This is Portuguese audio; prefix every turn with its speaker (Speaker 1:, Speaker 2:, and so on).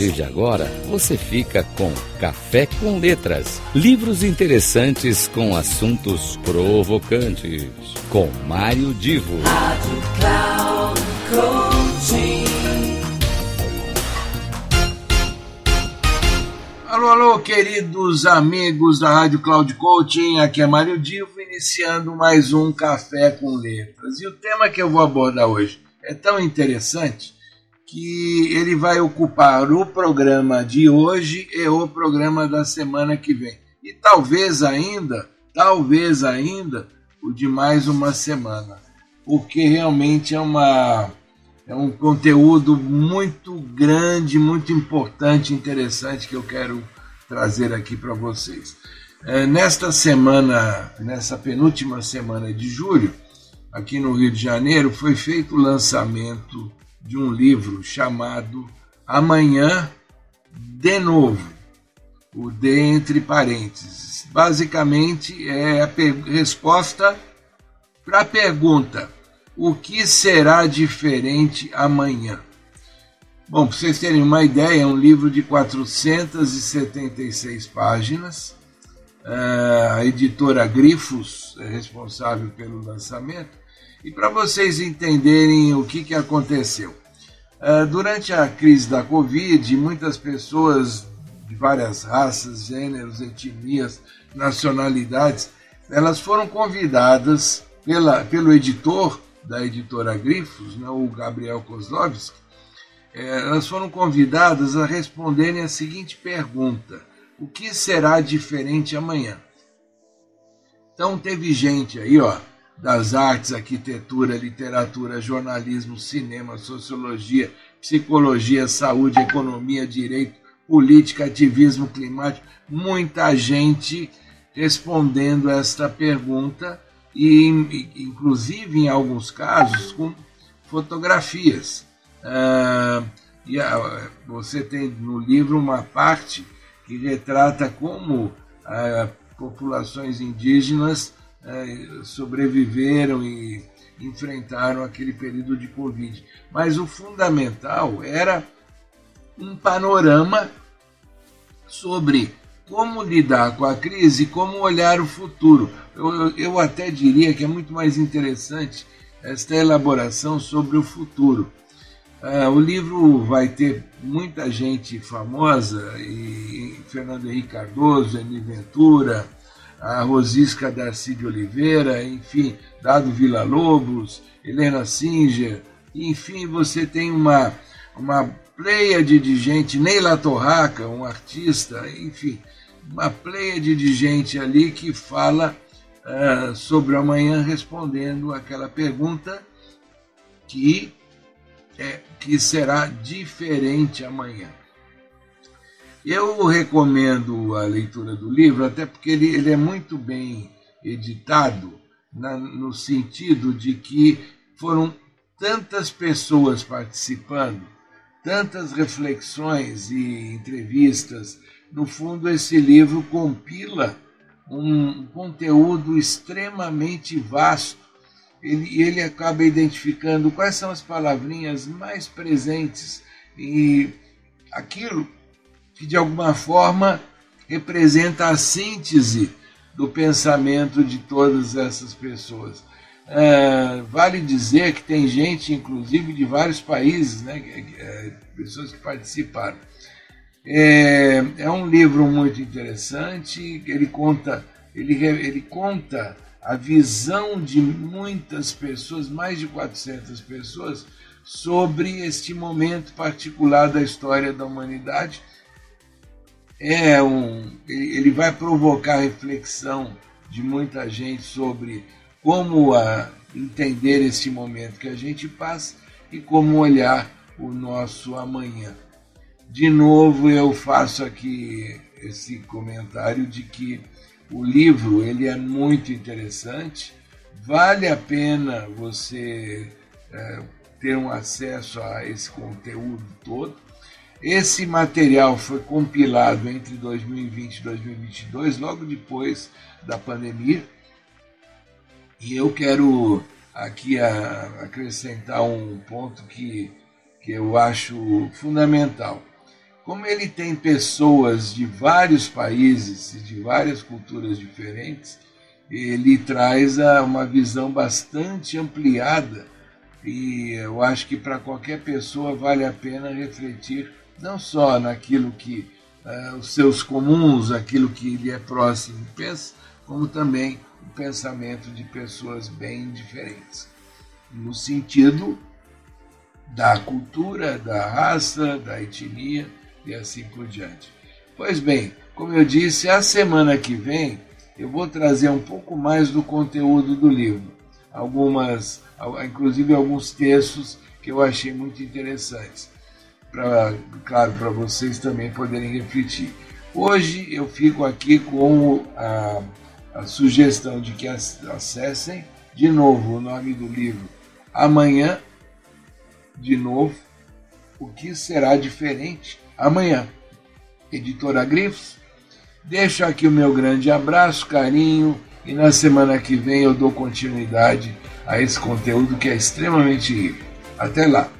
Speaker 1: partir de agora, você fica com Café com Letras. Livros interessantes com assuntos provocantes. Com Mário Divo. Rádio Cloud
Speaker 2: Alô, alô, queridos amigos da Rádio Cloud Coaching, aqui é Mário Divo, iniciando mais um Café com Letras. E o tema que eu vou abordar hoje é tão interessante que ele vai ocupar o programa de hoje e o programa da semana que vem. E talvez ainda, talvez ainda, o de mais uma semana. Porque realmente é uma é um conteúdo muito grande, muito importante, interessante que eu quero trazer aqui para vocês. nesta semana, nessa penúltima semana de julho, aqui no Rio de Janeiro, foi feito o lançamento de um livro chamado Amanhã de Novo, o D entre parênteses. Basicamente é a resposta para a pergunta: o que será diferente amanhã? Bom, para vocês terem uma ideia, é um livro de 476 páginas. A editora Grifos é responsável pelo lançamento E para vocês entenderem o que, que aconteceu, durante a crise da Covid, muitas pessoas de várias raças, gêneros, etnias, nacionalidades, elas foram convidadas pela, pelo editor da editora Grifos, né, o Gabriel Kozlovski, elas foram convidadas a responderem a seguinte pergunta: o que será diferente amanhã? Então teve gente aí, ó, das artes, arquitectura, literatura, jornalismo, cinema, sociologia, psicologia, saúde, economia, direito, política, ativismo climático, muita gente respondendo esta pergunta e inclusive em alguns casos com fotografias. e você tem no livro uma parte que retrata como populações indígenas sobreviveram e enfrentaram aquele período de Covid. Mas o fundamental era um panorama sobre como lidar com a crise e como olhar o futuro. Eu, eu até diria que é muito mais interessante esta elaboração sobre o futuro. o livro vai ter muita gente famosa, e Fernando Henrique Cardoso, Eni Ventura, a Rosisca Darcy de Oliveira, enfim, Dado Villa Lobos, Helena Singer, enfim, você tem uma, uma pleiade de gente, Neila Torraca, um artista, enfim, uma pleiade de gente ali que fala uh, sobre amanhã respondendo aquela pergunta que, é, que será diferente amanhã. Eu recomendo a leitura do livro, até porque ele, ele é muito bem editado, na, no sentido de que foram tantas pessoas participando, tantas reflexões e entrevistas. No fundo, esse livro compila um conteúdo extremamente vasto. Ele, ele acaba identificando quais são as palavrinhas mais presentes e aquilo que de alguma forma representa a síntese do pensamento de todas essas pessoas. vale dizer que tem gente, inclusive, de vários países, né, pessoas que participaram. É, é um livro muito interessante, ele conta, ele, ele conta a visão de muitas pessoas, mais de 400 pessoas, sobre este momento particular da história da humanidade é um, ele vai provocar reflexão de muita gente sobre como a entender esse momento que a gente passa e como olhar o nosso amanhã. De novo, eu faço aqui esse comentário de que o livro ele é muito interessante, vale a pena você ter um acesso a esse conteúdo todo, Esse material foi compilado entre 2020 e 2022, logo depois da pandemia. E eu quero aqui acrescentar um ponto que, que eu acho fundamental. como ele tem pessoas de vários países e de várias culturas diferentes, ele traz uma visão bastante ampliada e eu acho que para qualquer pessoa vale a pena refletir não só naquilo que uh, os seus comuns, aquilo que lhe é próximo pensa, como também o pensamento de pessoas bem diferentes, no sentido da cultura, da raça, da etnia e assim por diante. Pois bem, como eu disse, a semana que vem eu vou trazer um pouco mais do conteúdo do livro, algumas, inclusive alguns textos que eu achei muito interessantes, para, claro, para vocês também poderem refletir. Hoje eu fico aqui com a, a sugestão de que acessem de novo o nome do livro Amanhã, de novo, o que será diferente amanhã. Editora Grifos, deixo aqui o meu grande abraço, carinho e na semana que vem eu dou continuidade a esse conteúdo que é extremamente rico. Até lá!